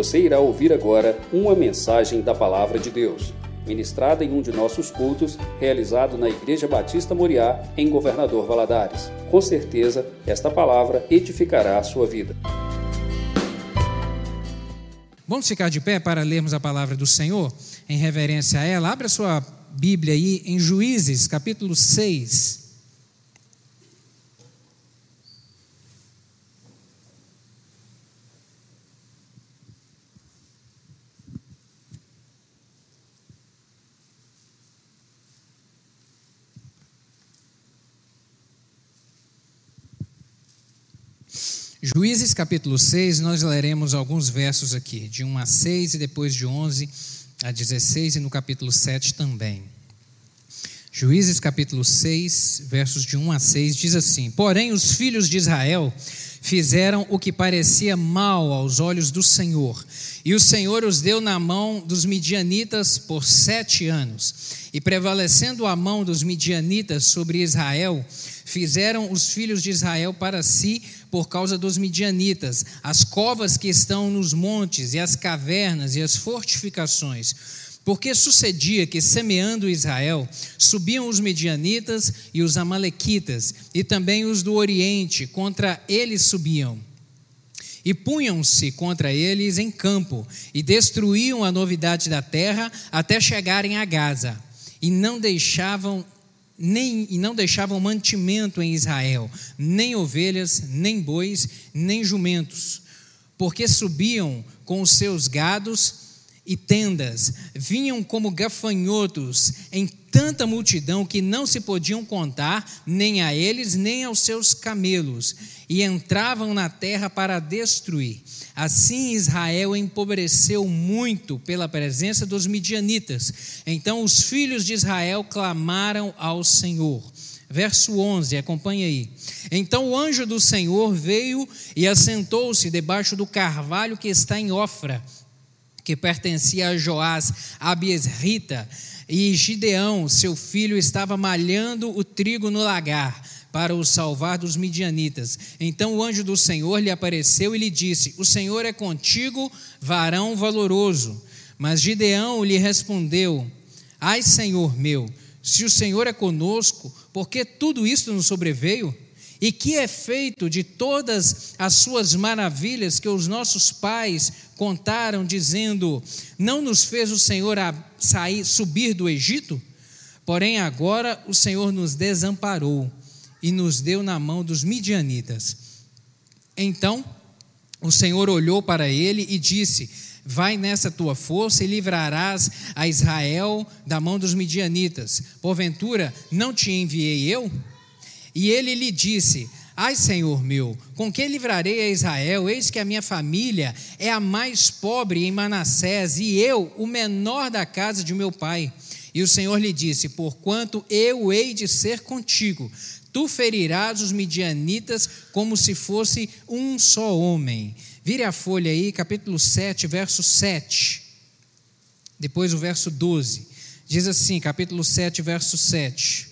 Você irá ouvir agora uma mensagem da Palavra de Deus, ministrada em um de nossos cultos, realizado na Igreja Batista Moriá, em Governador Valadares. Com certeza, esta palavra edificará a sua vida. Vamos ficar de pé para lermos a palavra do Senhor, em reverência a ela. Abra sua Bíblia aí em Juízes, capítulo 6. Juízes capítulo 6, nós leremos alguns versos aqui, de 1 a 6 e depois de 11 a 16 e no capítulo 7 também. Juízes capítulo 6, versos de 1 a 6 diz assim: Porém, os filhos de Israel fizeram o que parecia mal aos olhos do Senhor, e o Senhor os deu na mão dos midianitas por sete anos. E prevalecendo a mão dos midianitas sobre Israel, fizeram os filhos de Israel para si por causa dos midianitas, as covas que estão nos montes, e as cavernas, e as fortificações. Porque sucedia que, semeando Israel, subiam os midianitas e os amalequitas, e também os do Oriente, contra eles subiam. E punham-se contra eles em campo, e destruíam a novidade da terra até chegarem a Gaza, e não deixavam nem, e não deixavam mantimento em Israel, nem ovelhas, nem bois, nem jumentos, porque subiam com os seus gados e tendas, vinham como gafanhotos em tanta multidão que não se podiam contar, nem a eles, nem aos seus camelos, e entravam na terra para destruir. Assim Israel empobreceu muito pela presença dos midianitas. Então os filhos de Israel clamaram ao Senhor. Verso 11, acompanha aí. Então o anjo do Senhor veio e assentou-se debaixo do carvalho que está em Ofra, que pertencia a Joás, Abiesrita, e Gideão, seu filho, estava malhando o trigo no lagar para o salvar dos midianitas. Então o anjo do Senhor lhe apareceu e lhe disse: O Senhor é contigo, varão valoroso. Mas Gideão lhe respondeu: Ai, Senhor meu, se o Senhor é conosco, por que tudo isto nos sobreveio? E que é feito de todas as suas maravilhas que os nossos pais contaram, dizendo: Não nos fez o Senhor sair, subir do Egito? Porém, agora o Senhor nos desamparou e nos deu na mão dos midianitas. Então o Senhor olhou para ele e disse: Vai nessa tua força e livrarás a Israel da mão dos midianitas. Porventura, não te enviei eu? E ele lhe disse: Ai, Senhor meu, com que livrarei a Israel? Eis que a minha família é a mais pobre em Manassés e eu, o menor da casa de meu pai. E o Senhor lhe disse: Porquanto eu hei de ser contigo, Tu ferirás os midianitas como se fosse um só homem. Vire a folha aí, capítulo 7, verso 7. Depois o verso 12. Diz assim, capítulo 7, verso 7.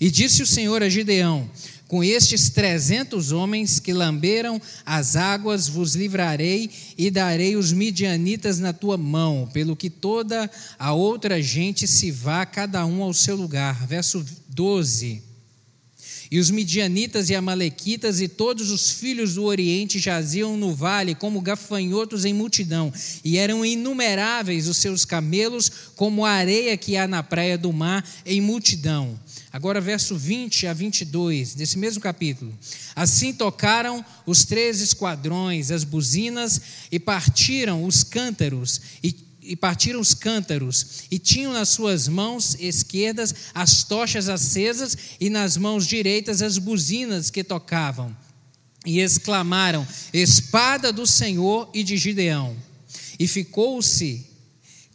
E disse o Senhor a Gideão: Com estes trezentos homens que lamberam as águas, vos livrarei e darei os midianitas na tua mão, pelo que toda a outra gente se vá, cada um ao seu lugar. Verso 12. E os midianitas e amalequitas e todos os filhos do Oriente jaziam no vale como gafanhotos em multidão, e eram inumeráveis os seus camelos, como a areia que há na praia do mar, em multidão. Agora, verso 20 a 22 desse mesmo capítulo. Assim tocaram os três esquadrões, as buzinas, e partiram os cântaros, e e partiram os cântaros, e tinham nas suas mãos esquerdas as tochas acesas, e nas mãos direitas as buzinas que tocavam. E exclamaram: Espada do Senhor e de Gideão. E ficou-se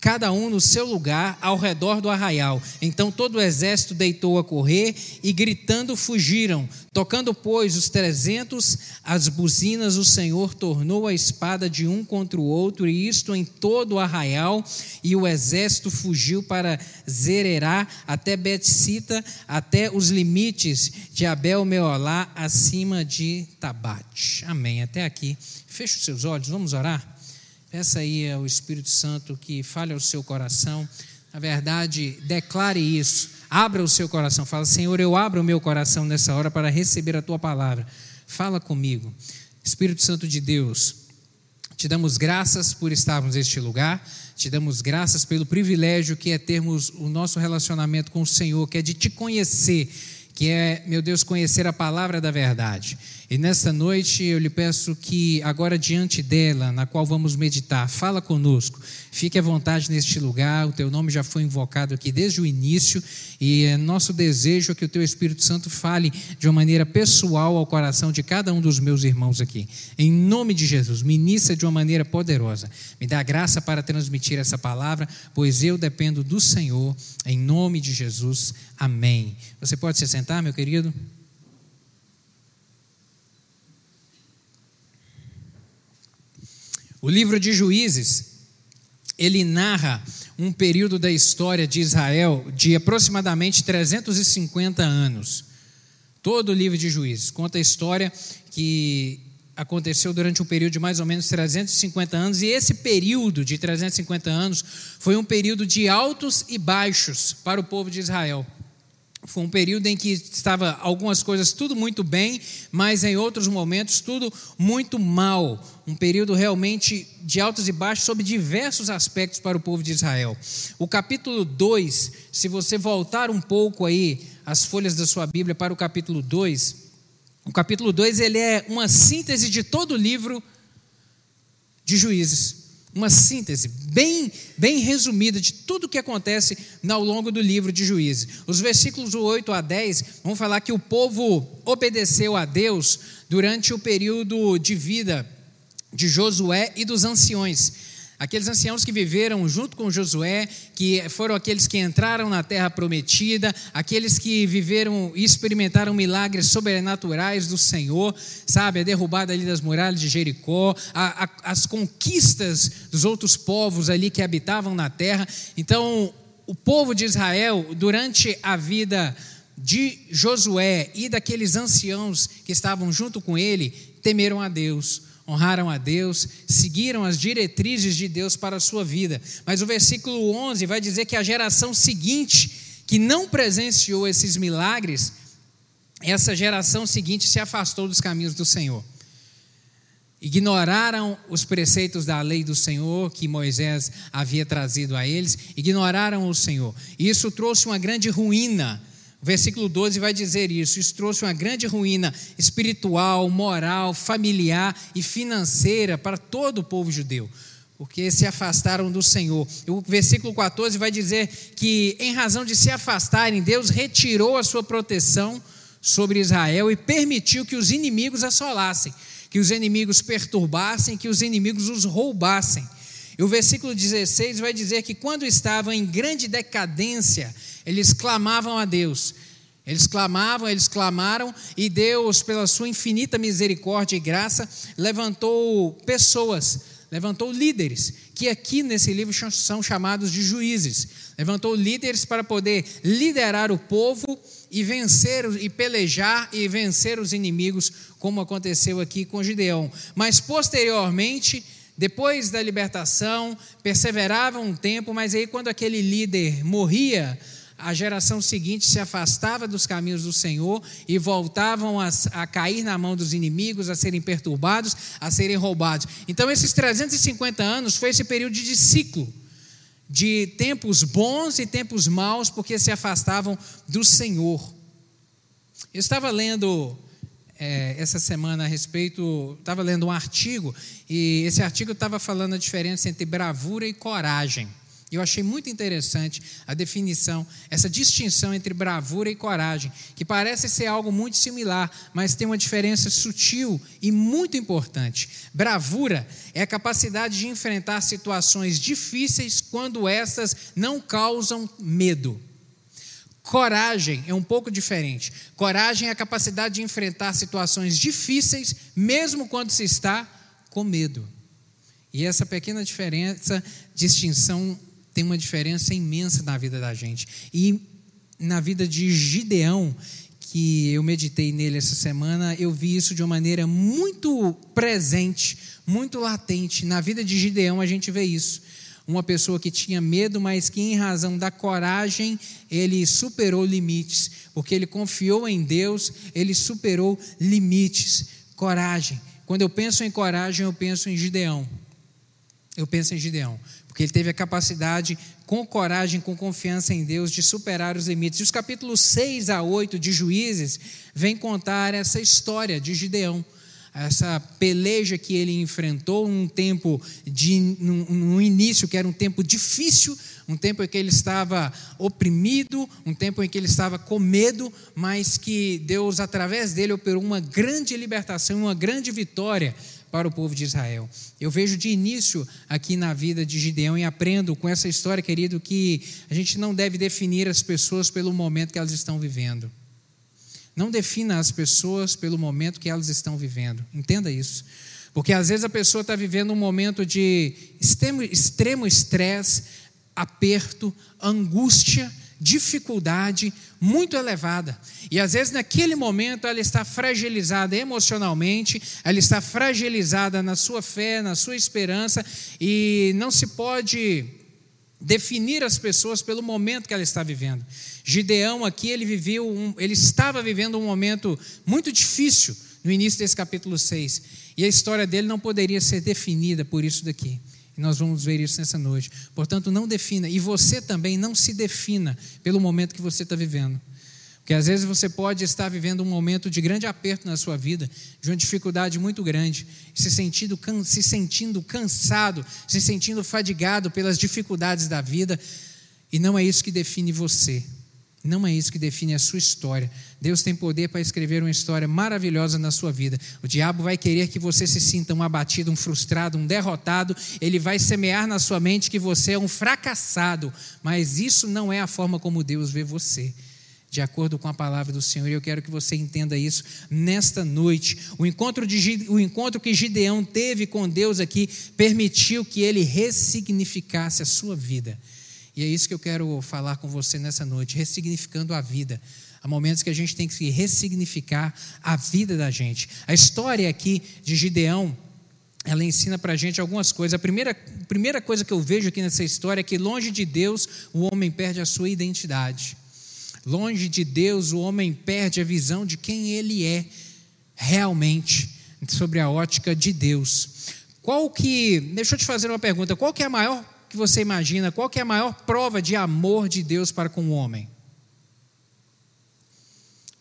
cada um no seu lugar ao redor do arraial. Então todo o exército deitou a correr e gritando fugiram. Tocando, pois, os trezentos as buzinas, o Senhor tornou a espada de um contra o outro, e isto em todo o arraial, e o exército fugiu para Zererá, até Betsita, até os limites de Abel Meolá, acima de Tabate. Amém. Até aqui. Feche os seus olhos, vamos orar. Peça aí ao Espírito Santo que fale ao seu coração. Na verdade, declare isso. Abra o seu coração. Fala, Senhor, eu abro o meu coração nessa hora para receber a tua palavra. Fala comigo. Espírito Santo de Deus, te damos graças por estarmos neste lugar. Te damos graças pelo privilégio que é termos o nosso relacionamento com o Senhor, que é de te conhecer que é, meu Deus, conhecer a palavra da verdade. E nesta noite eu lhe peço que, agora diante dela, na qual vamos meditar, fala conosco, fique à vontade neste lugar, o teu nome já foi invocado aqui desde o início, e é nosso desejo que o teu Espírito Santo fale de uma maneira pessoal ao coração de cada um dos meus irmãos aqui. Em nome de Jesus, ministra de uma maneira poderosa. Me dá graça para transmitir essa palavra, pois eu dependo do Senhor, em nome de Jesus. Amém. Você pode se sentar, meu querido? O livro de Juízes, ele narra um período da história de Israel de aproximadamente 350 anos. Todo o livro de Juízes conta a história que aconteceu durante um período de mais ou menos 350 anos, e esse período de 350 anos foi um período de altos e baixos para o povo de Israel. Foi um período em que estava algumas coisas tudo muito bem, mas em outros momentos tudo muito mal. Um período realmente de altos e baixos sobre diversos aspectos para o povo de Israel. O capítulo 2, se você voltar um pouco aí as folhas da sua Bíblia para o capítulo 2, o capítulo 2 ele é uma síntese de todo o livro de Juízes uma síntese bem, bem resumida de tudo o que acontece ao longo do livro de Juízes. Os versículos 8 a 10 vão falar que o povo obedeceu a Deus durante o período de vida de Josué e dos anciões. Aqueles anciãos que viveram junto com Josué, que foram aqueles que entraram na terra prometida, aqueles que viveram e experimentaram milagres sobrenaturais do Senhor, sabe? A derrubada ali das muralhas de Jericó, a, a, as conquistas dos outros povos ali que habitavam na terra. Então, o povo de Israel, durante a vida de Josué e daqueles anciãos que estavam junto com ele, temeram a Deus honraram a Deus, seguiram as diretrizes de Deus para a sua vida. Mas o versículo 11 vai dizer que a geração seguinte, que não presenciou esses milagres, essa geração seguinte se afastou dos caminhos do Senhor. Ignoraram os preceitos da lei do Senhor que Moisés havia trazido a eles, ignoraram o Senhor. E isso trouxe uma grande ruína o versículo 12 vai dizer isso. Isso trouxe uma grande ruína espiritual, moral, familiar e financeira para todo o povo judeu, porque se afastaram do Senhor. O versículo 14 vai dizer que, em razão de se afastarem, Deus retirou a sua proteção sobre Israel e permitiu que os inimigos assolassem, que os inimigos perturbassem, que os inimigos os roubassem. E o versículo 16 vai dizer que quando estavam em grande decadência, eles clamavam a Deus. Eles clamavam, eles clamaram, e Deus, pela sua infinita misericórdia e graça, levantou pessoas, levantou líderes, que aqui nesse livro são chamados de juízes. Levantou líderes para poder liderar o povo e vencer e pelejar e vencer os inimigos, como aconteceu aqui com Gideão. Mas posteriormente, depois da libertação, perseveravam um tempo, mas aí quando aquele líder morria, a geração seguinte se afastava dos caminhos do Senhor e voltavam a, a, cair na mão dos inimigos, a serem perturbados, a serem roubados. Então, esses 350 anos foi esse período de ciclo, de tempos bons e tempos maus, porque se afastavam do Senhor. Eu estava lendo é, essa semana a respeito, estava lendo um artigo, e esse artigo estava falando a diferença entre bravura e coragem. Eu achei muito interessante a definição, essa distinção entre bravura e coragem, que parece ser algo muito similar, mas tem uma diferença sutil e muito importante. Bravura é a capacidade de enfrentar situações difíceis quando essas não causam medo. Coragem é um pouco diferente. Coragem é a capacidade de enfrentar situações difíceis, mesmo quando se está com medo. E essa pequena diferença, distinção, tem uma diferença imensa na vida da gente. E na vida de Gideão, que eu meditei nele essa semana, eu vi isso de uma maneira muito presente, muito latente. Na vida de Gideão a gente vê isso. Uma pessoa que tinha medo, mas que em razão da coragem, ele superou limites, porque ele confiou em Deus, ele superou limites. Coragem. Quando eu penso em coragem, eu penso em Gideão. Eu penso em Gideão, porque ele teve a capacidade com coragem, com confiança em Deus, de superar os limites. E os capítulos 6 a 8 de Juízes vêm contar essa história de Gideão, essa peleja que ele enfrentou num tempo de no início que era um tempo difícil, um tempo em que ele estava oprimido, um tempo em que ele estava com medo, mas que Deus através dele operou uma grande libertação, uma grande vitória para o povo de Israel. Eu vejo de início aqui na vida de Gideão e aprendo com essa história, querido, que a gente não deve definir as pessoas pelo momento que elas estão vivendo. Não defina as pessoas pelo momento que elas estão vivendo. Entenda isso. Porque às vezes a pessoa está vivendo um momento de extremo estresse, aperto, angústia, dificuldade muito elevada. E às vezes naquele momento ela está fragilizada emocionalmente, ela está fragilizada na sua fé, na sua esperança, e não se pode definir as pessoas pelo momento que ela está vivendo. Gideão aqui ele viveu um, ele estava vivendo um momento muito difícil no início desse capítulo 6. E a história dele não poderia ser definida por isso daqui. E nós vamos ver isso nessa noite. Portanto, não defina, e você também não se defina pelo momento que você está vivendo. Porque às vezes você pode estar vivendo um momento de grande aperto na sua vida, de uma dificuldade muito grande, se sentindo, se sentindo cansado, se sentindo fadigado pelas dificuldades da vida, e não é isso que define você. Não é isso que define a sua história. Deus tem poder para escrever uma história maravilhosa na sua vida. O diabo vai querer que você se sinta um abatido, um frustrado, um derrotado. Ele vai semear na sua mente que você é um fracassado. Mas isso não é a forma como Deus vê você. De acordo com a palavra do Senhor, eu quero que você entenda isso nesta noite. O encontro, de, o encontro que Gideão teve com Deus aqui permitiu que ele ressignificasse a sua vida. E é isso que eu quero falar com você nessa noite, ressignificando a vida. Há momentos que a gente tem que ressignificar a vida da gente. A história aqui de Gideão, ela ensina para a gente algumas coisas. A primeira, primeira coisa que eu vejo aqui nessa história é que, longe de Deus, o homem perde a sua identidade. Longe de Deus, o homem perde a visão de quem ele é realmente, sobre a ótica de Deus. Qual que, deixa eu te fazer uma pergunta, qual que é a maior que você imagina, qual que é a maior prova de amor de Deus para com o homem?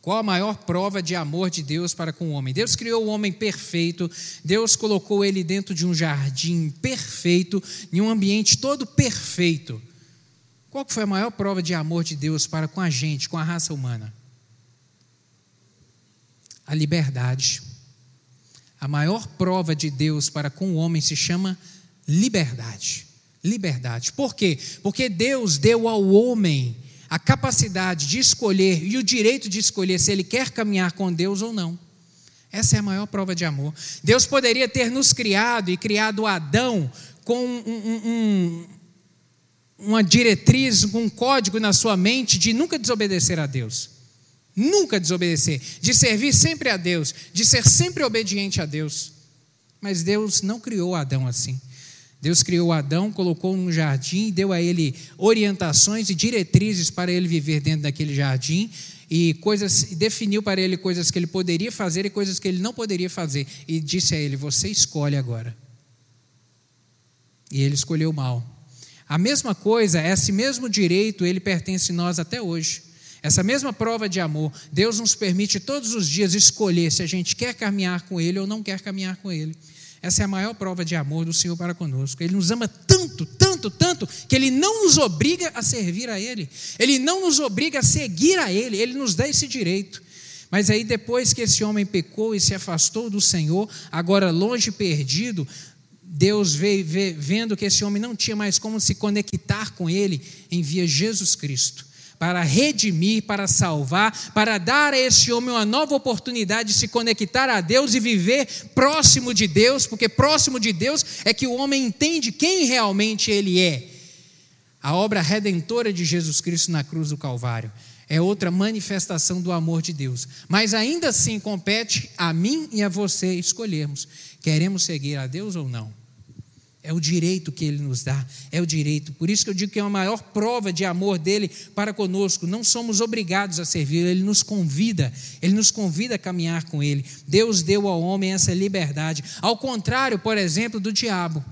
Qual a maior prova de amor de Deus para com o homem? Deus criou o homem perfeito, Deus colocou ele dentro de um jardim perfeito, em um ambiente todo perfeito. Qual foi a maior prova de amor de Deus para com a gente, com a raça humana? A liberdade. A maior prova de Deus para com o homem se chama liberdade liberdade. Por quê? Porque Deus deu ao homem a capacidade de escolher e o direito de escolher se ele quer caminhar com Deus ou não. Essa é a maior prova de amor. Deus poderia ter nos criado e criado Adão com um, um, um, uma diretriz, um código na sua mente de nunca desobedecer a Deus. Nunca desobedecer, de servir sempre a Deus, de ser sempre obediente a Deus. Mas Deus não criou Adão assim. Deus criou Adão, colocou num jardim, deu a ele orientações e diretrizes para ele viver dentro daquele jardim e coisas definiu para ele coisas que ele poderia fazer e coisas que ele não poderia fazer e disse a ele: "Você escolhe agora". E ele escolheu mal. A mesma coisa, esse mesmo direito, ele pertence a nós até hoje. Essa mesma prova de amor, Deus nos permite todos os dias escolher se a gente quer caminhar com Ele ou não quer caminhar com Ele. Essa é a maior prova de amor do Senhor para conosco. Ele nos ama tanto, tanto, tanto, que Ele não nos obriga a servir a Ele. Ele não nos obriga a seguir a Ele. Ele nos dá esse direito. Mas aí, depois que esse homem pecou e se afastou do Senhor, agora longe perdido, Deus veio vendo que esse homem não tinha mais como se conectar com Ele, envia Jesus Cristo para redimir, para salvar, para dar a esse homem uma nova oportunidade de se conectar a Deus e viver próximo de Deus, porque próximo de Deus é que o homem entende quem realmente ele é. A obra redentora de Jesus Cristo na cruz do Calvário é outra manifestação do amor de Deus. Mas ainda assim compete a mim e a você escolhermos: queremos seguir a Deus ou não? É o direito que ele nos dá, é o direito. Por isso que eu digo que é a maior prova de amor dele para conosco. Não somos obrigados a servir, ele nos convida, ele nos convida a caminhar com ele. Deus deu ao homem essa liberdade. Ao contrário, por exemplo, do diabo.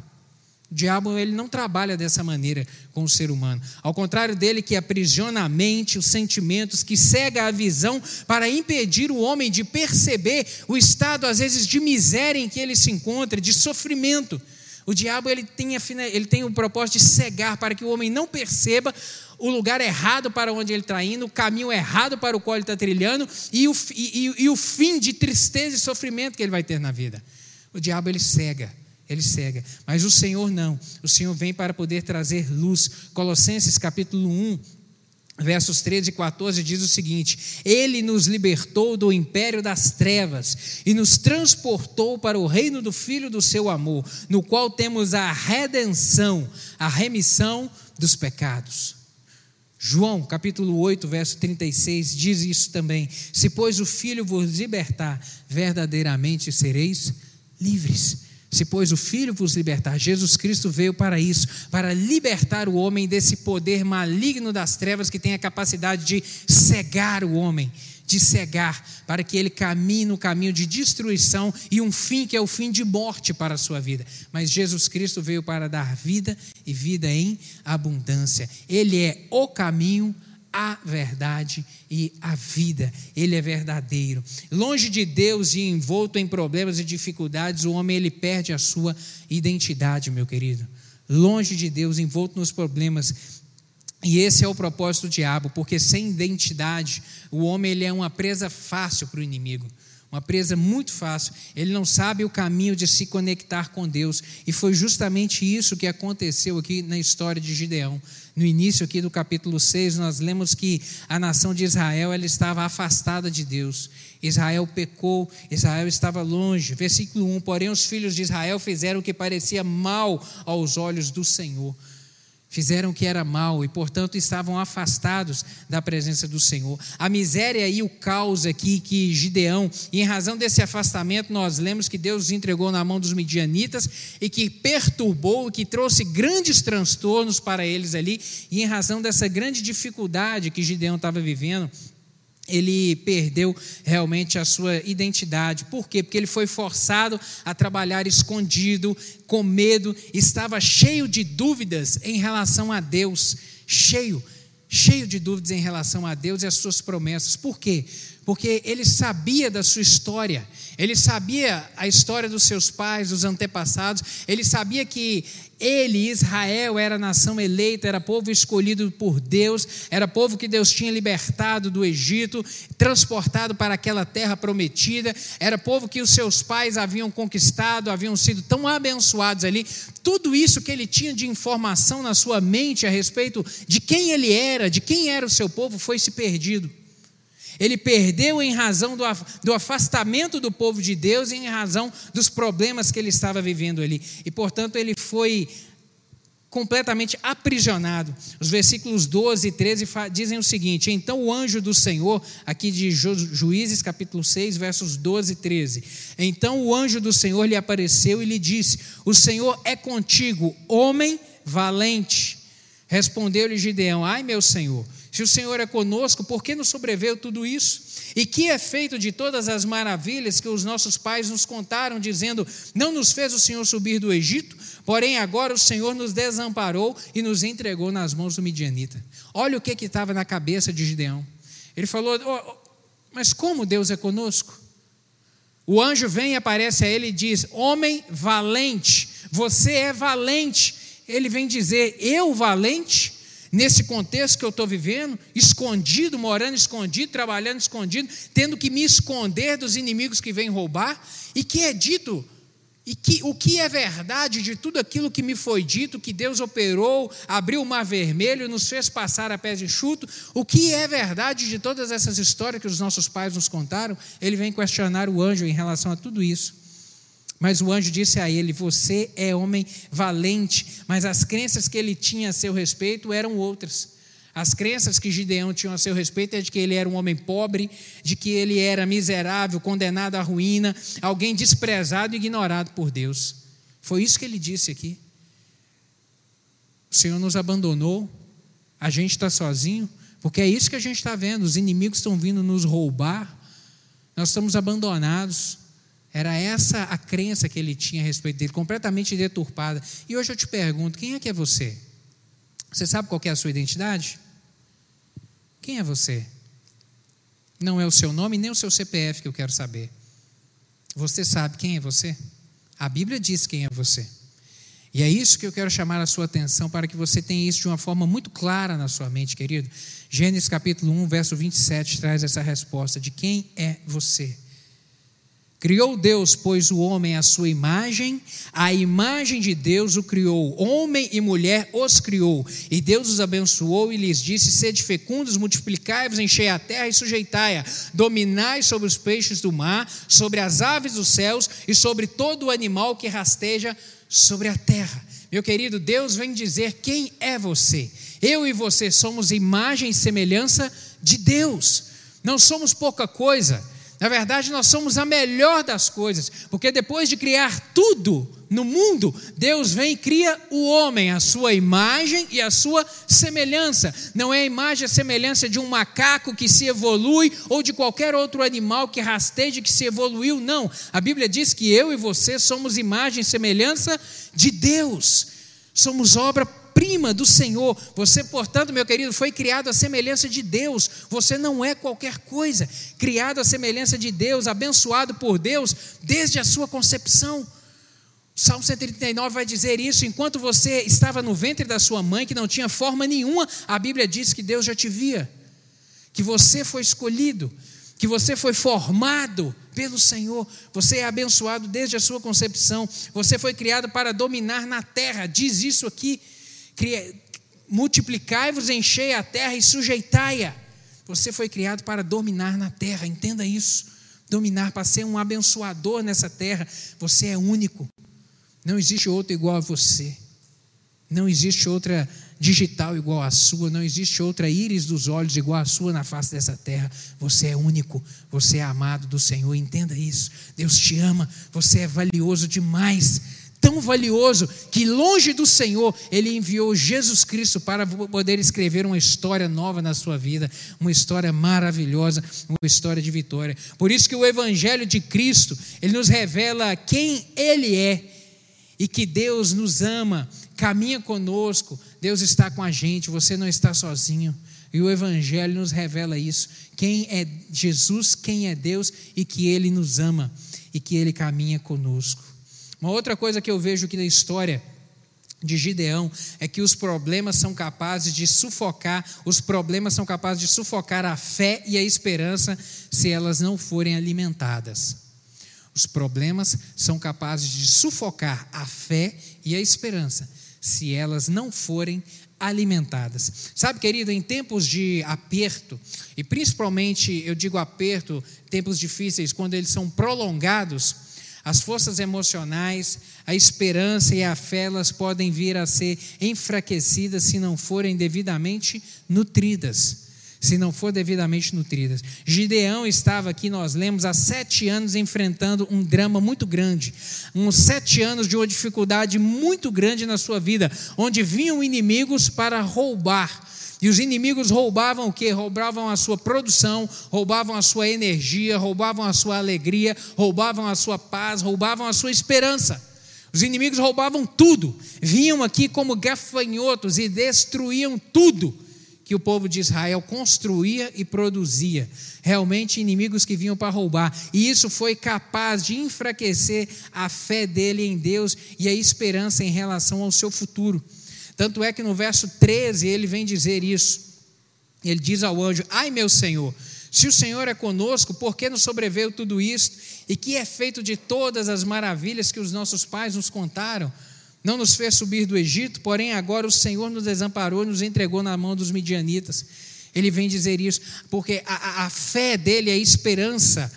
O diabo ele não trabalha dessa maneira com o ser humano. Ao contrário dele que aprisiona a mente, os sentimentos, que cega a visão para impedir o homem de perceber o estado às vezes de miséria em que ele se encontra, de sofrimento. O diabo ele tem, ele tem o propósito de cegar para que o homem não perceba o lugar errado para onde ele está indo, o caminho errado para o qual ele está trilhando e o, e, e o fim de tristeza e sofrimento que ele vai ter na vida. O diabo ele cega ele cega. Mas o Senhor não. O Senhor vem para poder trazer luz. Colossenses capítulo 1, versos 13 e 14 diz o seguinte: Ele nos libertou do império das trevas e nos transportou para o reino do Filho do seu amor, no qual temos a redenção, a remissão dos pecados. João, capítulo 8, verso 36, diz isso também: Se, pois, o Filho vos libertar, verdadeiramente sereis livres. Se, pois, o Filho vos libertar, Jesus Cristo veio para isso, para libertar o homem desse poder maligno das trevas que tem a capacidade de cegar o homem, de cegar, para que ele caminhe no caminho de destruição e um fim que é o fim de morte para a sua vida. Mas Jesus Cristo veio para dar vida e vida em abundância. Ele é o caminho, a verdade e a vida. Ele é verdadeiro. Longe de Deus e envolto em problemas e dificuldades, o homem ele perde a sua identidade, meu querido. Longe de Deus, envolto nos problemas. E esse é o propósito do diabo, porque sem identidade, o homem ele é uma presa fácil para o inimigo uma presa muito fácil. Ele não sabe o caminho de se conectar com Deus. E foi justamente isso que aconteceu aqui na história de Gideão. No início aqui do capítulo 6, nós lemos que a nação de Israel ela estava afastada de Deus. Israel pecou, Israel estava longe. Versículo 1: Porém, os filhos de Israel fizeram o que parecia mal aos olhos do Senhor fizeram o que era mal e, portanto, estavam afastados da presença do Senhor. A miséria e o caos aqui que Gideão, em razão desse afastamento, nós lemos que Deus os entregou na mão dos midianitas e que perturbou, que trouxe grandes transtornos para eles ali, e em razão dessa grande dificuldade que Gideão estava vivendo, ele perdeu realmente a sua identidade. Por quê? Porque ele foi forçado a trabalhar escondido, com medo, estava cheio de dúvidas em relação a Deus, cheio, cheio de dúvidas em relação a Deus e as suas promessas. Por quê? Porque ele sabia da sua história, ele sabia a história dos seus pais, dos antepassados, ele sabia que ele, Israel, era nação eleita, era povo escolhido por Deus, era povo que Deus tinha libertado do Egito, transportado para aquela terra prometida, era povo que os seus pais haviam conquistado, haviam sido tão abençoados ali. Tudo isso que ele tinha de informação na sua mente a respeito de quem ele era, de quem era o seu povo, foi se perdido. Ele perdeu em razão do afastamento do povo de Deus e em razão dos problemas que ele estava vivendo ali. E, portanto, ele foi completamente aprisionado. Os versículos 12 e 13 dizem o seguinte: Então o anjo do Senhor, aqui de Juízes capítulo 6, versos 12 e 13. Então o anjo do Senhor lhe apareceu e lhe disse: O Senhor é contigo, homem valente. Respondeu-lhe Gideão: Ai, meu Senhor se o Senhor é conosco, por que nos sobreveio tudo isso? E que é feito de todas as maravilhas que os nossos pais nos contaram, dizendo: Não nos fez o Senhor subir do Egito, porém agora o Senhor nos desamparou e nos entregou nas mãos do midianita. Olha o que estava na cabeça de Gideão. Ele falou: oh, Mas como Deus é conosco? O anjo vem e aparece a ele e diz: Homem valente, você é valente. Ele vem dizer: Eu valente? Nesse contexto que eu estou vivendo, escondido, morando escondido, trabalhando escondido, tendo que me esconder dos inimigos que vêm roubar, e que é dito, e que o que é verdade de tudo aquilo que me foi dito, que Deus operou, abriu o mar vermelho, nos fez passar a pés enxuto, o que é verdade de todas essas histórias que os nossos pais nos contaram, ele vem questionar o anjo em relação a tudo isso. Mas o anjo disse a ele: Você é homem valente. Mas as crenças que ele tinha a seu respeito eram outras. As crenças que Gideão tinha a seu respeito é de que ele era um homem pobre, de que ele era miserável, condenado à ruína, alguém desprezado e ignorado por Deus. Foi isso que ele disse aqui. O Senhor nos abandonou, a gente está sozinho, porque é isso que a gente está vendo: os inimigos estão vindo nos roubar, nós estamos abandonados. Era essa a crença que ele tinha a respeito dele, completamente deturpada. E hoje eu te pergunto: quem é que é você? Você sabe qual é a sua identidade? Quem é você? Não é o seu nome nem o seu CPF que eu quero saber. Você sabe quem é você? A Bíblia diz quem é você. E é isso que eu quero chamar a sua atenção para que você tenha isso de uma forma muito clara na sua mente, querido. Gênesis capítulo 1, verso 27 traz essa resposta de quem é você. Criou Deus, pois, o homem à sua imagem, a imagem de Deus o criou, homem e mulher os criou, e Deus os abençoou e lhes disse: Sede fecundos, multiplicai-vos, enchei a terra e sujeitai-a, dominai sobre os peixes do mar, sobre as aves dos céus e sobre todo o animal que rasteja sobre a terra. Meu querido, Deus vem dizer quem é você. Eu e você somos imagem e semelhança de Deus, não somos pouca coisa. Na verdade, nós somos a melhor das coisas, porque depois de criar tudo no mundo, Deus vem e cria o homem, a sua imagem e a sua semelhança. Não é a imagem e a semelhança de um macaco que se evolui ou de qualquer outro animal que rasteje que se evoluiu, não. A Bíblia diz que eu e você somos imagem e semelhança de Deus. Somos obra prima do Senhor. Você, portanto, meu querido, foi criado à semelhança de Deus. Você não é qualquer coisa. Criado à semelhança de Deus, abençoado por Deus desde a sua concepção. Salmo 139 vai dizer isso: enquanto você estava no ventre da sua mãe, que não tinha forma nenhuma, a Bíblia diz que Deus já te via, que você foi escolhido, que você foi formado pelo Senhor, você é abençoado desde a sua concepção, você foi criado para dominar na terra, diz isso aqui multiplicai-vos, enchei a terra e sujeitai-a. Você foi criado para dominar na terra, entenda isso. Dominar, para ser um abençoador nessa terra. Você é único. Não existe outro igual a você. Não existe outra digital igual à sua. Não existe outra íris dos olhos igual à sua na face dessa terra. Você é único. Você é amado do Senhor. Entenda isso. Deus te ama. Você é valioso demais tão valioso que, longe do Senhor, Ele enviou Jesus Cristo para poder escrever uma história nova na sua vida, uma história maravilhosa, uma história de vitória. Por isso que o Evangelho de Cristo, ele nos revela quem Ele é e que Deus nos ama, caminha conosco, Deus está com a gente, você não está sozinho. E o Evangelho nos revela isso: quem é Jesus, quem é Deus e que Ele nos ama e que Ele caminha conosco. Uma outra coisa que eu vejo aqui na história de Gideão é que os problemas são capazes de sufocar, os problemas são capazes de sufocar a fé e a esperança se elas não forem alimentadas. Os problemas são capazes de sufocar a fé e a esperança se elas não forem alimentadas. Sabe, querido, em tempos de aperto, e principalmente eu digo aperto, tempos difíceis, quando eles são prolongados, as forças emocionais, a esperança e a fé, elas podem vir a ser enfraquecidas se não forem devidamente nutridas. Se não for devidamente nutridas. Gideão estava aqui, nós lemos, há sete anos enfrentando um drama muito grande. Uns sete anos de uma dificuldade muito grande na sua vida, onde vinham inimigos para roubar e os inimigos roubavam o que? Roubavam a sua produção, roubavam a sua energia, roubavam a sua alegria, roubavam a sua paz, roubavam a sua esperança. Os inimigos roubavam tudo, vinham aqui como gafanhotos e destruíam tudo que o povo de Israel construía e produzia. Realmente inimigos que vinham para roubar. E isso foi capaz de enfraquecer a fé dele em Deus e a esperança em relação ao seu futuro. Tanto é que no verso 13 ele vem dizer isso. Ele diz ao anjo: Ai, meu Senhor, se o Senhor é conosco, por que nos sobreveio tudo isto? E que é feito de todas as maravilhas que os nossos pais nos contaram? Não nos fez subir do Egito, porém agora o Senhor nos desamparou e nos entregou na mão dos midianitas. Ele vem dizer isso, porque a, a fé dele, a esperança,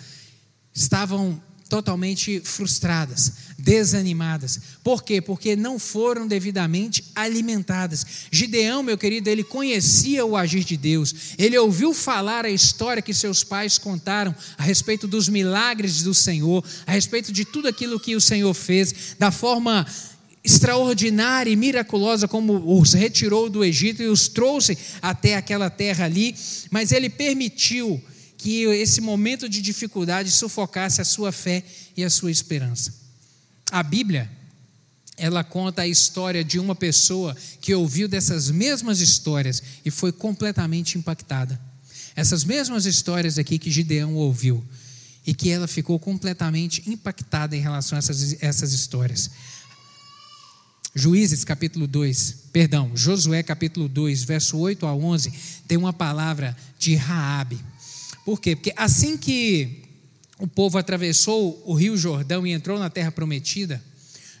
estavam totalmente frustradas, desanimadas. Por quê? Porque não foram devidamente alimentadas. Gideão, meu querido, ele conhecia o agir de Deus. Ele ouviu falar a história que seus pais contaram a respeito dos milagres do Senhor, a respeito de tudo aquilo que o Senhor fez, da forma extraordinária e miraculosa como os retirou do Egito e os trouxe até aquela terra ali, mas ele permitiu que esse momento de dificuldade sufocasse a sua fé e a sua esperança. A Bíblia, ela conta a história de uma pessoa que ouviu dessas mesmas histórias e foi completamente impactada. Essas mesmas histórias aqui que Gideão ouviu e que ela ficou completamente impactada em relação a essas, essas histórias. Juízes capítulo 2, perdão, Josué capítulo 2, verso 8 a 11, tem uma palavra de Raabe. Por quê? Porque assim que o povo atravessou o rio Jordão e entrou na terra prometida,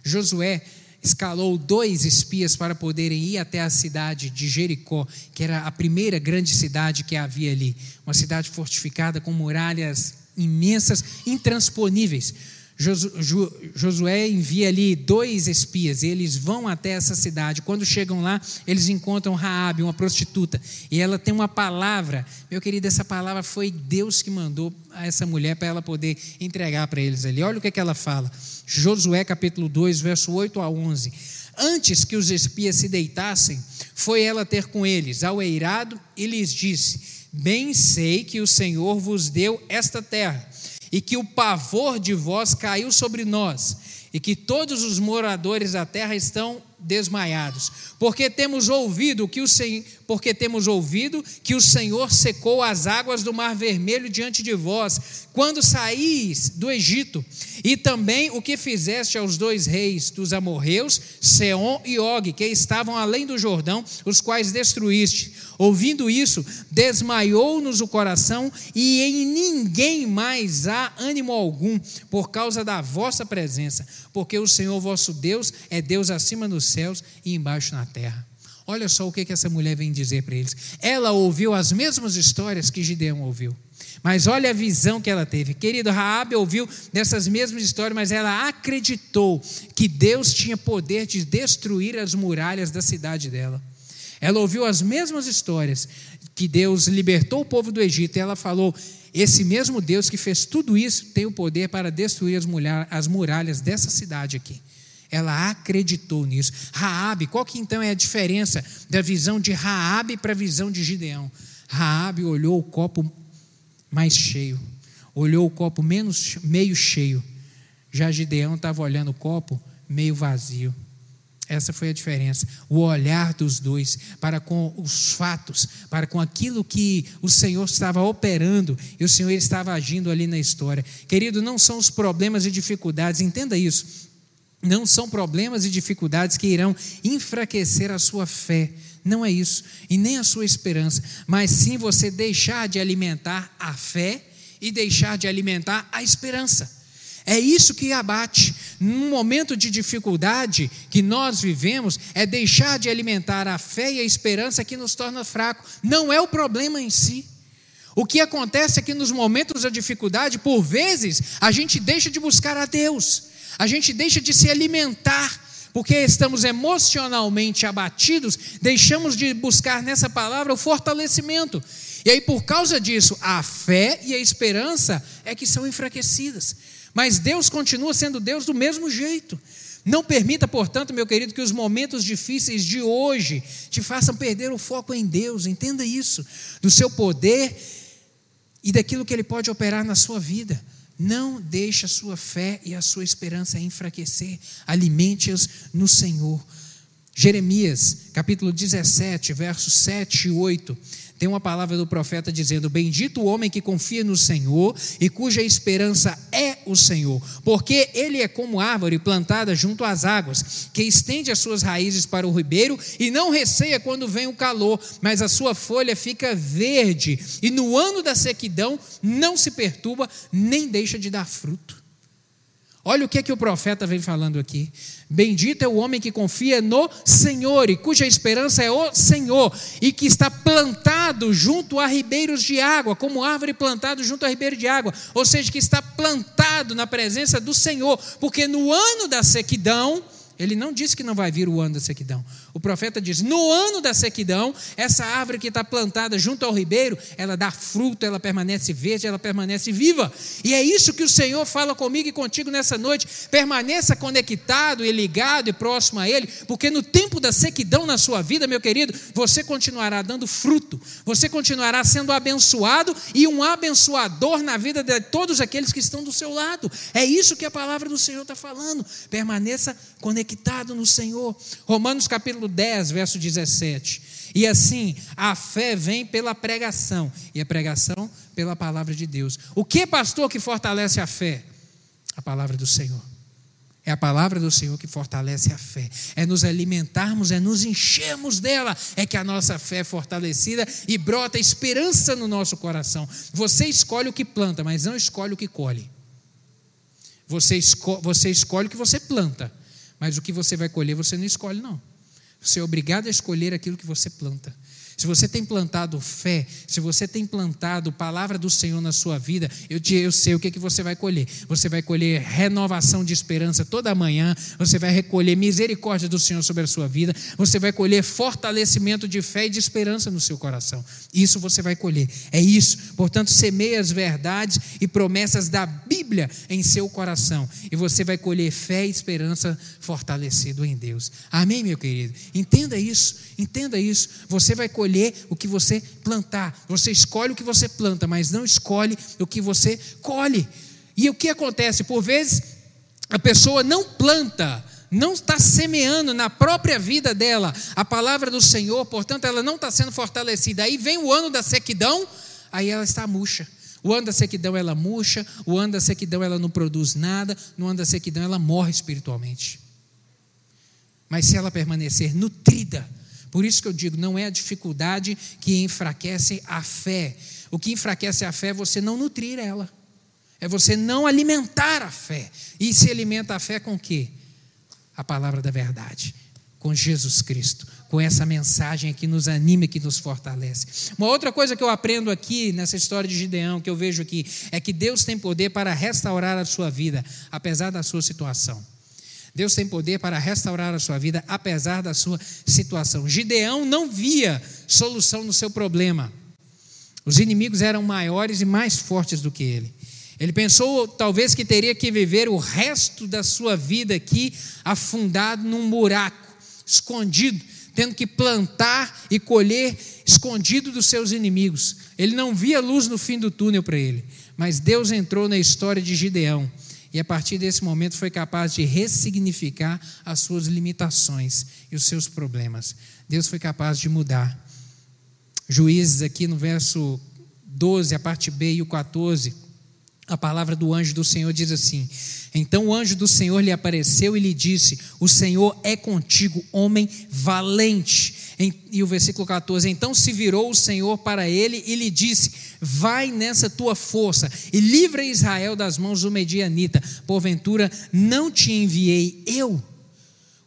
Josué escalou dois espias para poderem ir até a cidade de Jericó, que era a primeira grande cidade que havia ali, uma cidade fortificada com muralhas imensas, intransponíveis. Josué envia ali dois espias, eles vão até essa cidade. Quando chegam lá, eles encontram Raabe, uma prostituta, e ela tem uma palavra. Meu querido, essa palavra foi Deus que mandou a essa mulher para ela poder entregar para eles ali. Olha o que, é que ela fala. Josué capítulo 2, verso 8 a 11. Antes que os espias se deitassem, foi ela ter com eles ao eirado e lhes disse: Bem sei que o Senhor vos deu esta terra e que o pavor de vós caiu sobre nós, e que todos os moradores da terra estão desmaiados, porque temos ouvido que o Senhor, porque temos ouvido que o Senhor secou as águas do Mar Vermelho diante de vós, quando saís do Egito, e também o que fizeste aos dois reis dos amorreus, Seom e Og, que estavam além do Jordão, os quais destruíste. Ouvindo isso, desmaiou-nos o coração, e em ninguém mais há ânimo algum, por causa da vossa presença, porque o Senhor vosso Deus é Deus acima dos céus e embaixo na terra. Olha só o que, que essa mulher vem dizer para eles. Ela ouviu as mesmas histórias que Gideão ouviu. Mas olha a visão que ela teve. Querido, Raabe ouviu dessas mesmas histórias, mas ela acreditou que Deus tinha poder de destruir as muralhas da cidade dela. Ela ouviu as mesmas histórias que Deus libertou o povo do Egito e ela falou: esse mesmo Deus que fez tudo isso tem o poder para destruir as muralhas dessa cidade aqui. Ela acreditou nisso. Raabe, qual que então é a diferença da visão de Raabe para a visão de Gideão? Raabe olhou o copo mais cheio, olhou o copo menos meio cheio. Já Gideão estava olhando o copo meio vazio. Essa foi a diferença. O olhar dos dois para com os fatos, para com aquilo que o Senhor estava operando e o Senhor estava agindo ali na história. Querido, não são os problemas e dificuldades, entenda isso não são problemas e dificuldades que irão enfraquecer a sua fé. Não é isso, e nem a sua esperança, mas sim você deixar de alimentar a fé e deixar de alimentar a esperança. É isso que abate. Num momento de dificuldade que nós vivemos, é deixar de alimentar a fé e a esperança que nos torna fraco. Não é o problema em si. O que acontece é que nos momentos da dificuldade, por vezes, a gente deixa de buscar a Deus a gente deixa de se alimentar, porque estamos emocionalmente abatidos, deixamos de buscar nessa palavra o fortalecimento. E aí, por causa disso, a fé e a esperança é que são enfraquecidas. Mas Deus continua sendo Deus do mesmo jeito. Não permita, portanto, meu querido, que os momentos difíceis de hoje te façam perder o foco em Deus. Entenda isso, do seu poder e daquilo que Ele pode operar na sua vida. Não deixe a sua fé e a sua esperança enfraquecer. Alimente-as no Senhor. Jeremias, capítulo 17, versos 7 e 8 tem uma palavra do profeta dizendo: Bendito o homem que confia no Senhor e cuja esperança é o Senhor, porque ele é como árvore plantada junto às águas, que estende as suas raízes para o ribeiro e não receia quando vem o calor, mas a sua folha fica verde, e no ano da sequidão não se perturba, nem deixa de dar fruto. Olha o que, é que o profeta vem falando aqui. Bendito é o homem que confia no Senhor e cuja esperança é o Senhor, e que está plantado junto a ribeiros de água, como árvore plantada junto a ribeiro de água, ou seja, que está plantado na presença do Senhor, porque no ano da sequidão, ele não disse que não vai vir o ano da sequidão. O profeta diz: no ano da sequidão, essa árvore que está plantada junto ao ribeiro, ela dá fruto, ela permanece verde, ela permanece viva. E é isso que o Senhor fala comigo e contigo nessa noite. Permaneça conectado e ligado e próximo a Ele, porque no tempo da sequidão na sua vida, meu querido, você continuará dando fruto, você continuará sendo abençoado e um abençoador na vida de todos aqueles que estão do seu lado. É isso que a palavra do Senhor está falando. Permaneça conectado no Senhor. Romanos capítulo capítulo 10, verso 17. E assim, a fé vem pela pregação, e a pregação pela palavra de Deus. O que, pastor, que fortalece a fé? A palavra do Senhor. É a palavra do Senhor que fortalece a fé. É nos alimentarmos, é nos enchermos dela, é que a nossa fé é fortalecida e brota esperança no nosso coração. Você escolhe o que planta, mas não escolhe o que colhe. Você, esco você escolhe o que você planta, mas o que você vai colher você não escolhe, não. Você é obrigado a escolher aquilo que você planta. Se você tem plantado fé, se você tem plantado palavra do Senhor na sua vida, eu, te, eu sei o que, que você vai colher. Você vai colher renovação de esperança toda manhã, você vai recolher misericórdia do Senhor sobre a sua vida, você vai colher fortalecimento de fé e de esperança no seu coração. Isso você vai colher. É isso. Portanto, semeie as verdades e promessas da Bíblia em seu coração, e você vai colher fé e esperança fortalecido em Deus. Amém, meu querido? Entenda isso, entenda isso. Você vai colher colher o que você plantar. Você escolhe o que você planta, mas não escolhe o que você colhe. E o que acontece? Por vezes, a pessoa não planta, não está semeando na própria vida dela a palavra do Senhor, portanto, ela não está sendo fortalecida. Aí vem o ano da sequidão, aí ela está murcha. O ano da sequidão ela murcha, o ano da sequidão ela não produz nada, no ano da sequidão ela morre espiritualmente. Mas se ela permanecer nutrida, por isso que eu digo, não é a dificuldade que enfraquece a fé. O que enfraquece a fé é você não nutrir ela. É você não alimentar a fé. E se alimenta a fé com o quê? A palavra da verdade. Com Jesus Cristo. Com essa mensagem que nos anima que nos fortalece. Uma outra coisa que eu aprendo aqui nessa história de Gideão, que eu vejo aqui, é que Deus tem poder para restaurar a sua vida, apesar da sua situação. Deus tem poder para restaurar a sua vida, apesar da sua situação. Gideão não via solução no seu problema. Os inimigos eram maiores e mais fortes do que ele. Ele pensou talvez que teria que viver o resto da sua vida aqui afundado num buraco, escondido, tendo que plantar e colher escondido dos seus inimigos. Ele não via luz no fim do túnel para ele, mas Deus entrou na história de Gideão e a partir desse momento foi capaz de ressignificar as suas limitações e os seus problemas. Deus foi capaz de mudar. Juízes, aqui no verso 12, a parte B e o 14, a palavra do anjo do Senhor diz assim: Então o anjo do Senhor lhe apareceu e lhe disse: O Senhor é contigo, homem valente. E o versículo 14: Então se virou o Senhor para ele e lhe disse: Vai nessa tua força e livra Israel das mãos do medianita. Porventura não te enviei eu?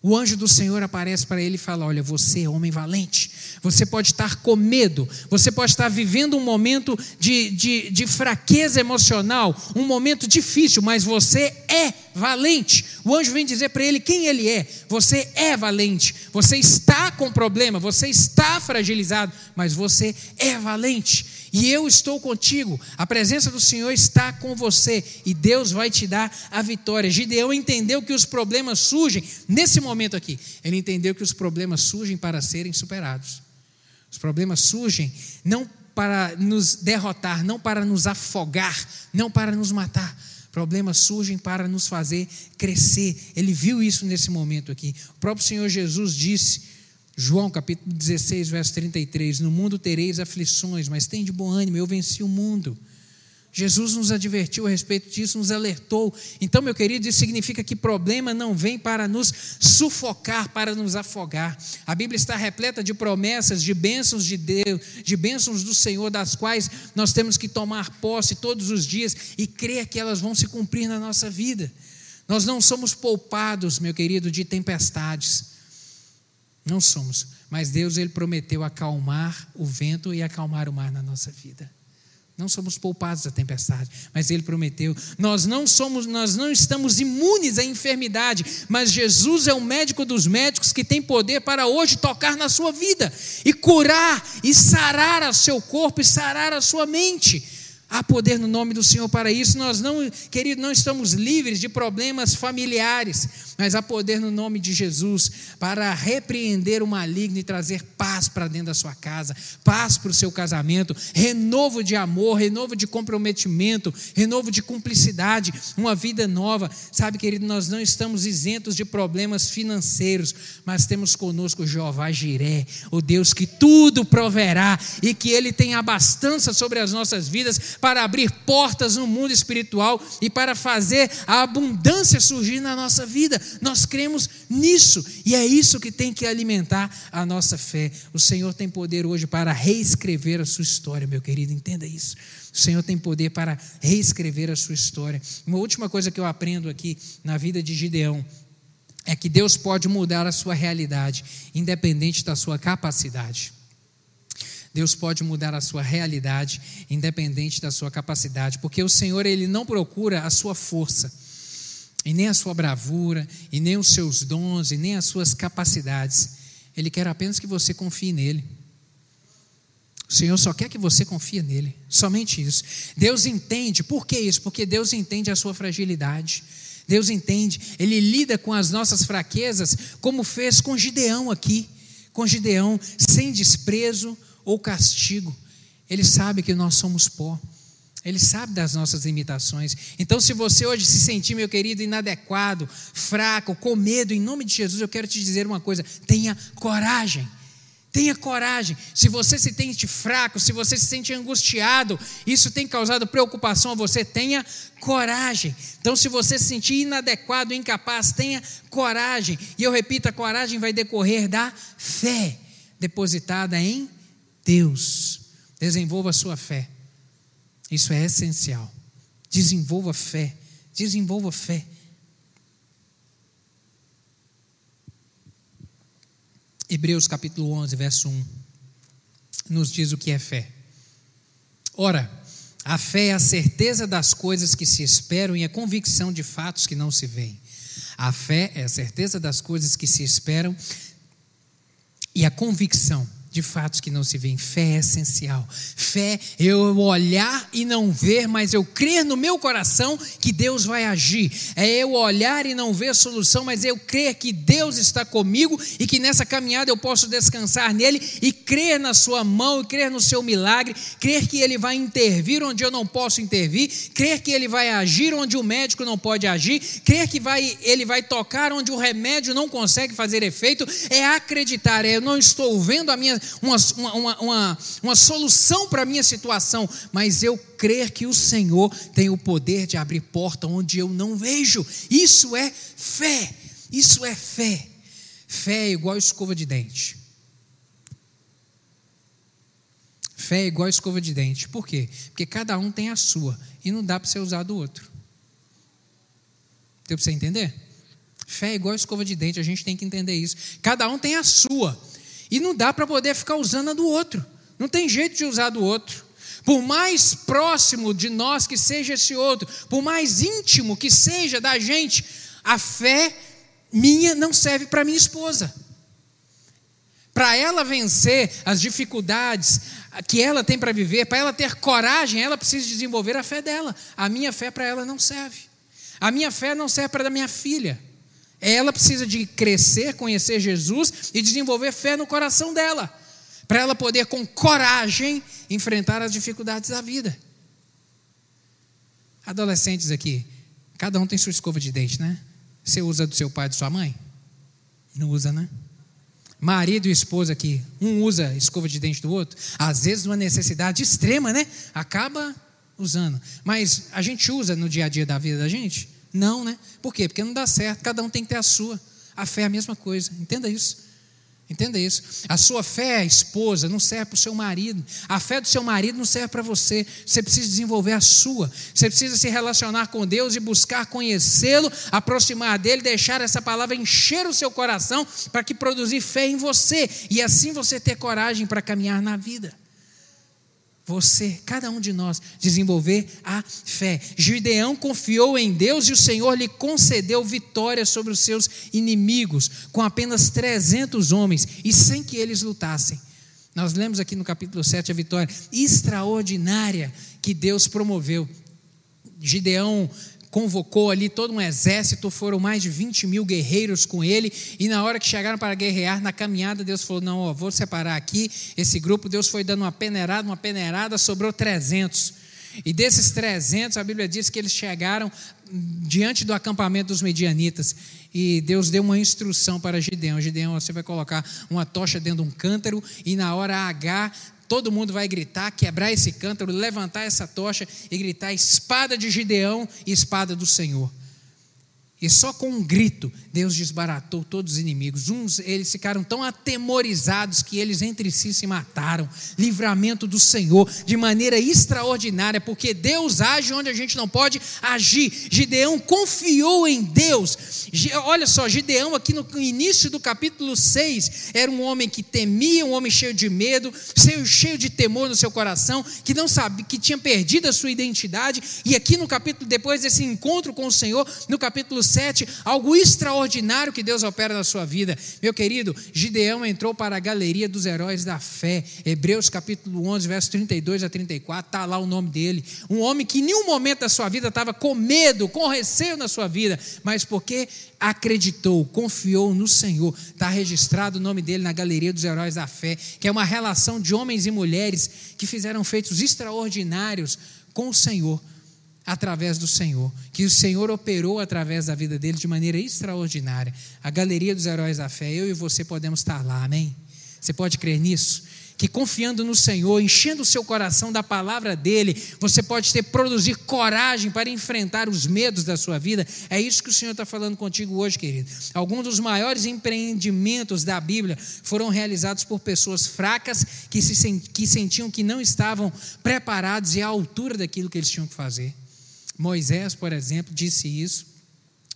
O anjo do Senhor aparece para ele e fala: Olha, você é homem valente, você pode estar com medo, você pode estar vivendo um momento de, de, de fraqueza emocional, um momento difícil, mas você é valente. O anjo vem dizer para ele quem ele é: Você é valente, você está com problema, você está fragilizado, mas você é valente e eu estou contigo. A presença do Senhor está com você e Deus vai te dar a vitória. Gideão entendeu que os problemas surgem nesse momento aqui. Ele entendeu que os problemas surgem para serem superados. Os problemas surgem não para nos derrotar, não para nos afogar, não para nos matar. Problemas surgem para nos fazer crescer. Ele viu isso nesse momento aqui. O próprio Senhor Jesus disse João capítulo 16, verso 33: No mundo tereis aflições, mas tem de bom ânimo, eu venci o mundo. Jesus nos advertiu a respeito disso, nos alertou. Então, meu querido, isso significa que problema não vem para nos sufocar, para nos afogar. A Bíblia está repleta de promessas, de bênçãos de Deus, de bênçãos do Senhor, das quais nós temos que tomar posse todos os dias e crer que elas vão se cumprir na nossa vida. Nós não somos poupados, meu querido, de tempestades. Não somos. Mas Deus ele prometeu acalmar o vento e acalmar o mar na nossa vida. Não somos poupados da tempestade, mas ele prometeu. Nós não somos, nós não estamos imunes à enfermidade, mas Jesus é o médico dos médicos que tem poder para hoje tocar na sua vida e curar e sarar o seu corpo e sarar a sua mente. Há poder no nome do Senhor para isso. Nós não, querido, não estamos livres de problemas familiares, mas há poder no nome de Jesus para repreender o maligno e trazer paz para dentro da sua casa, paz para o seu casamento, renovo de amor, renovo de comprometimento, renovo de cumplicidade, uma vida nova. Sabe, querido, nós não estamos isentos de problemas financeiros, mas temos conosco Jeová Jiré, o Deus que tudo proverá e que ele tem abastança sobre as nossas vidas para abrir portas no mundo espiritual e para fazer a abundância surgir na nossa vida. Nós cremos nisso e é isso que tem que alimentar a nossa fé. O Senhor tem poder hoje para reescrever a sua história, meu querido, entenda isso. O Senhor tem poder para reescrever a sua história. Uma última coisa que eu aprendo aqui na vida de Gideão é que Deus pode mudar a sua realidade, independente da sua capacidade. Deus pode mudar a sua realidade, independente da sua capacidade, porque o Senhor ele não procura a sua força, e nem a sua bravura, e nem os seus dons, e nem as suas capacidades. Ele quer apenas que você confie nele. O Senhor só quer que você confie nele, somente isso. Deus entende, por que isso? Porque Deus entende a sua fragilidade. Deus entende, Ele lida com as nossas fraquezas, como fez com Gideão aqui. Com Gideão, sem desprezo, ou castigo. Ele sabe que nós somos pó. Ele sabe das nossas limitações. Então, se você hoje se sentir, meu querido, inadequado, fraco, com medo, em nome de Jesus, eu quero te dizer uma coisa: tenha coragem. Tenha coragem. Se você se sente fraco, se você se sente angustiado, isso tem causado preocupação a você, tenha coragem. Então, se você se sentir inadequado, incapaz, tenha coragem. E eu repito: a coragem vai decorrer da fé depositada em Deus. Desenvolva a sua fé. Isso é essencial. Desenvolva fé. Desenvolva fé. Hebreus capítulo 11, verso 1, nos diz o que é fé. Ora, a fé é a certeza das coisas que se esperam e a convicção de fatos que não se veem. A fé é a certeza das coisas que se esperam e a convicção de fatos que não se veem. Fé é essencial. Fé é eu olhar e não ver, mas eu crer no meu coração que Deus vai agir. É eu olhar e não ver a solução, mas eu crer que Deus está comigo e que nessa caminhada eu posso descansar nele e crer na sua mão e crer no seu milagre, crer que ele vai intervir onde eu não posso intervir, crer que ele vai agir onde o médico não pode agir, crer que vai, ele vai tocar onde o remédio não consegue fazer efeito, é acreditar, é, eu não estou vendo a minha uma, uma, uma, uma solução para a minha situação, mas eu crer que o Senhor tem o poder de abrir porta onde eu não vejo. Isso é fé. Isso é fé. Fé é igual escova de dente. Fé é igual escova de dente. Por quê? Porque cada um tem a sua e não dá para você usar do outro. Deu para você entender? Fé é igual escova de dente, a gente tem que entender isso. Cada um tem a sua. E não dá para poder ficar usando a do outro. Não tem jeito de usar do outro. Por mais próximo de nós que seja esse outro, por mais íntimo que seja da gente, a fé minha não serve para minha esposa. Para ela vencer as dificuldades que ela tem para viver, para ela ter coragem, ela precisa desenvolver a fé dela. A minha fé para ela não serve. A minha fé não serve para a minha filha. Ela precisa de crescer, conhecer Jesus e desenvolver fé no coração dela, para ela poder com coragem enfrentar as dificuldades da vida. Adolescentes aqui, cada um tem sua escova de dente, né? Você usa do seu pai e de sua mãe? Não usa, né? Marido e esposa aqui, um usa escova de dente do outro, às vezes uma necessidade extrema, né? Acaba usando. Mas a gente usa no dia a dia da vida da gente? Não, né? Por quê? Porque não dá certo, cada um tem que ter a sua. A fé é a mesma coisa, entenda isso. Entenda isso. A sua fé, esposa, não serve para o seu marido. A fé do seu marido não serve para você. Você precisa desenvolver a sua. Você precisa se relacionar com Deus e buscar conhecê-lo, aproximar dele, deixar essa palavra encher o seu coração para que produzir fé em você e assim você ter coragem para caminhar na vida você, cada um de nós, desenvolver a fé. Gideão confiou em Deus e o Senhor lhe concedeu vitória sobre os seus inimigos, com apenas 300 homens e sem que eles lutassem. Nós lemos aqui no capítulo 7 a vitória extraordinária que Deus promoveu. Gideão convocou ali todo um exército, foram mais de 20 mil guerreiros com ele, e na hora que chegaram para guerrear, na caminhada, Deus falou: Não, ó, vou separar aqui esse grupo. Deus foi dando uma peneirada, uma peneirada, sobrou 300. E desses 300, a Bíblia diz que eles chegaram diante do acampamento dos medianitas. E Deus deu uma instrução para Gideão: Gideão, você vai colocar uma tocha dentro de um cântaro, e na hora H, todo mundo vai gritar, quebrar esse cântaro, levantar essa tocha e gritar: espada de Gideão e espada do Senhor. E só com um grito, Deus desbaratou todos os inimigos. Uns, eles ficaram tão atemorizados que eles entre si se mataram. Livramento do Senhor, de maneira extraordinária, porque Deus age onde a gente não pode agir. Gideão confiou em Deus. Olha só, Gideão, aqui no início do capítulo 6, era um homem que temia, um homem cheio de medo, cheio, de temor no seu coração, que não sabia, que tinha perdido a sua identidade. E aqui no capítulo, depois desse encontro com o Senhor, no capítulo 7, algo extraordinário que Deus opera na sua vida. Meu querido, Gideão entrou para a galeria dos heróis da fé. Hebreus capítulo 11, verso 32 a 34, está lá o nome dele. Um homem que em nenhum momento da sua vida estava com medo, com receio na sua vida, mas porque acreditou, confiou no Senhor. Está registrado o nome dele na galeria dos heróis da fé, que é uma relação de homens e mulheres que fizeram feitos extraordinários com o Senhor através do Senhor, que o Senhor operou através da vida dele de maneira extraordinária. A galeria dos heróis da fé, eu e você podemos estar lá, amém? Você pode crer nisso? Que confiando no Senhor, enchendo o seu coração da palavra dele, você pode ter produzir coragem para enfrentar os medos da sua vida. É isso que o Senhor está falando contigo hoje, querido. Alguns dos maiores empreendimentos da Bíblia foram realizados por pessoas fracas que, se, que sentiam que não estavam preparados e à altura daquilo que eles tinham que fazer. Moisés, por exemplo, disse isso.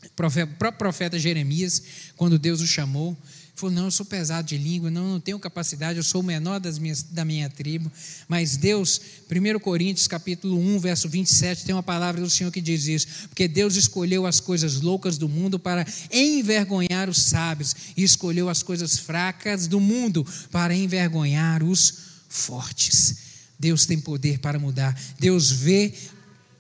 O próprio profeta Jeremias, quando Deus o chamou, falou: Não, eu sou pesado de língua, não, não tenho capacidade, eu sou o menor das minhas, da minha tribo. Mas Deus, 1 Coríntios capítulo 1, verso 27, tem uma palavra do Senhor que diz isso: Porque Deus escolheu as coisas loucas do mundo para envergonhar os sábios, e escolheu as coisas fracas do mundo para envergonhar os fortes. Deus tem poder para mudar. Deus vê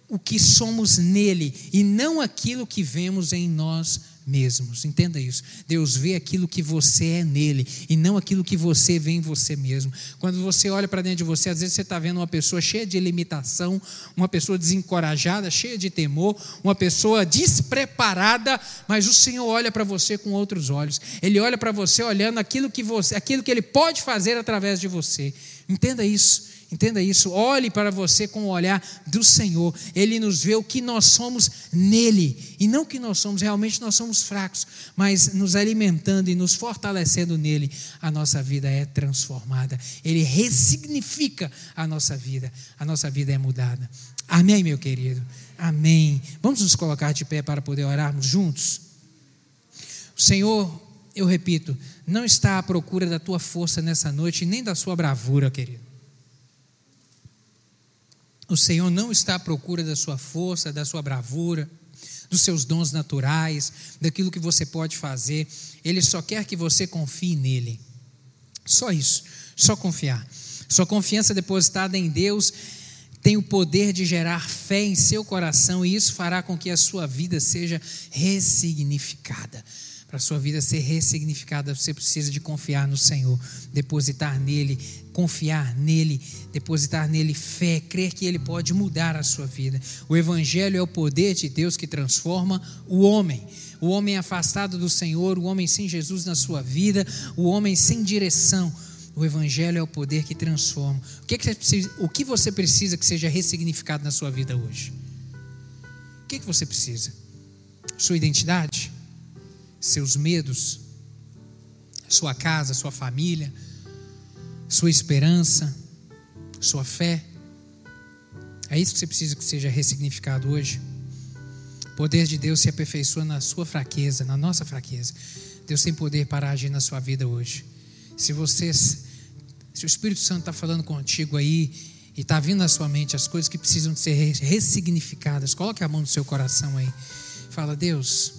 o que somos nele e não aquilo que vemos em nós mesmos. Entenda isso. Deus vê aquilo que você é nele e não aquilo que você vê em você mesmo. Quando você olha para dentro de você, às vezes você está vendo uma pessoa cheia de limitação, uma pessoa desencorajada, cheia de temor, uma pessoa despreparada, mas o Senhor olha para você com outros olhos. Ele olha para você olhando aquilo que você, aquilo que ele pode fazer através de você. Entenda isso. Entenda isso. Olhe para você com o olhar do Senhor. Ele nos vê o que nós somos nele. E não que nós somos, realmente nós somos fracos. Mas nos alimentando e nos fortalecendo nele, a nossa vida é transformada. Ele ressignifica a nossa vida. A nossa vida é mudada. Amém, meu querido? Amém. Vamos nos colocar de pé para poder orarmos juntos? O Senhor, eu repito, não está à procura da tua força nessa noite, nem da sua bravura, querido. O Senhor não está à procura da sua força, da sua bravura, dos seus dons naturais, daquilo que você pode fazer. Ele só quer que você confie nele. Só isso, só confiar. Sua confiança depositada em Deus tem o poder de gerar fé em seu coração e isso fará com que a sua vida seja ressignificada para a sua vida ser ressignificada, você precisa de confiar no Senhor, depositar nele, confiar nele, depositar nele fé, crer que ele pode mudar a sua vida. O Evangelho é o poder de Deus que transforma o homem. O homem afastado do Senhor, o homem sem Jesus na sua vida, o homem sem direção. O Evangelho é o poder que transforma. O que, é que você, precisa, o que você precisa que seja ressignificado na sua vida hoje? O que, é que você precisa? Sua identidade? Seus medos, sua casa, sua família, sua esperança, sua fé. É isso que você precisa que seja ressignificado hoje. O poder de Deus se aperfeiçoa na sua fraqueza, na nossa fraqueza. Deus tem poder para agir na sua vida hoje. Se você, se o Espírito Santo está falando contigo aí e está vindo na sua mente as coisas que precisam de ser ressignificadas, coloque a mão no seu coração aí. Fala, Deus,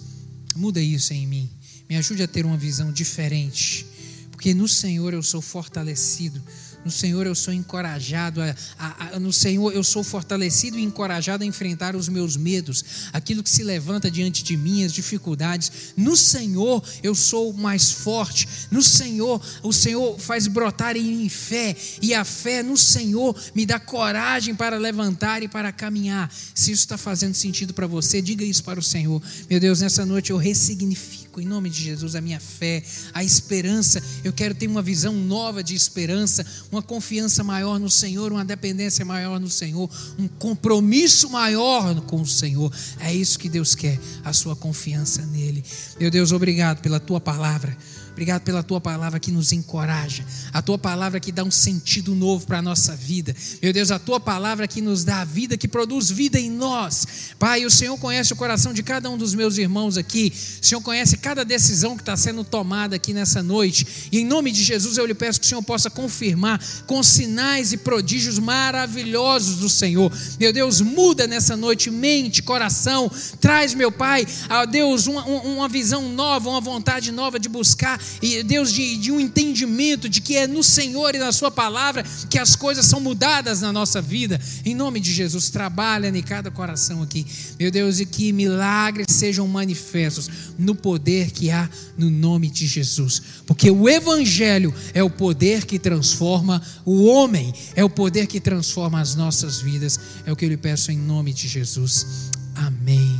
muda isso em mim. Me ajude a ter uma visão diferente. Porque no Senhor eu sou fortalecido. No Senhor eu sou encorajado, a, a, a, no Senhor eu sou fortalecido e encorajado a enfrentar os meus medos, aquilo que se levanta diante de mim, as dificuldades. No Senhor eu sou mais forte. No Senhor, o Senhor faz brotar em mim fé, e a fé no Senhor me dá coragem para levantar e para caminhar. Se isso está fazendo sentido para você, diga isso para o Senhor. Meu Deus, nessa noite eu ressignifico em nome de Jesus, a minha fé, a esperança. Eu quero ter uma visão nova de esperança, uma confiança maior no Senhor, uma dependência maior no Senhor, um compromisso maior com o Senhor. É isso que Deus quer, a sua confiança nele. Meu Deus, obrigado pela tua palavra. Obrigado pela tua palavra que nos encoraja, a tua palavra que dá um sentido novo para a nossa vida. Meu Deus, a tua palavra que nos dá a vida, que produz vida em nós. Pai, o Senhor conhece o coração de cada um dos meus irmãos aqui, o Senhor conhece cada decisão que está sendo tomada aqui nessa noite. E em nome de Jesus eu lhe peço que o Senhor possa confirmar com sinais e prodígios maravilhosos do Senhor. Meu Deus, muda nessa noite mente, coração, traz, meu Pai, a Deus, uma, uma visão nova, uma vontade nova de buscar e Deus, de, de um entendimento de que é no Senhor e na Sua palavra que as coisas são mudadas na nossa vida. Em nome de Jesus, trabalha em cada coração aqui, meu Deus, e que milagres sejam manifestos no poder que há no nome de Jesus, porque o Evangelho é o poder que transforma o homem, é o poder que transforma as nossas vidas. É o que eu lhe peço em nome de Jesus. Amém.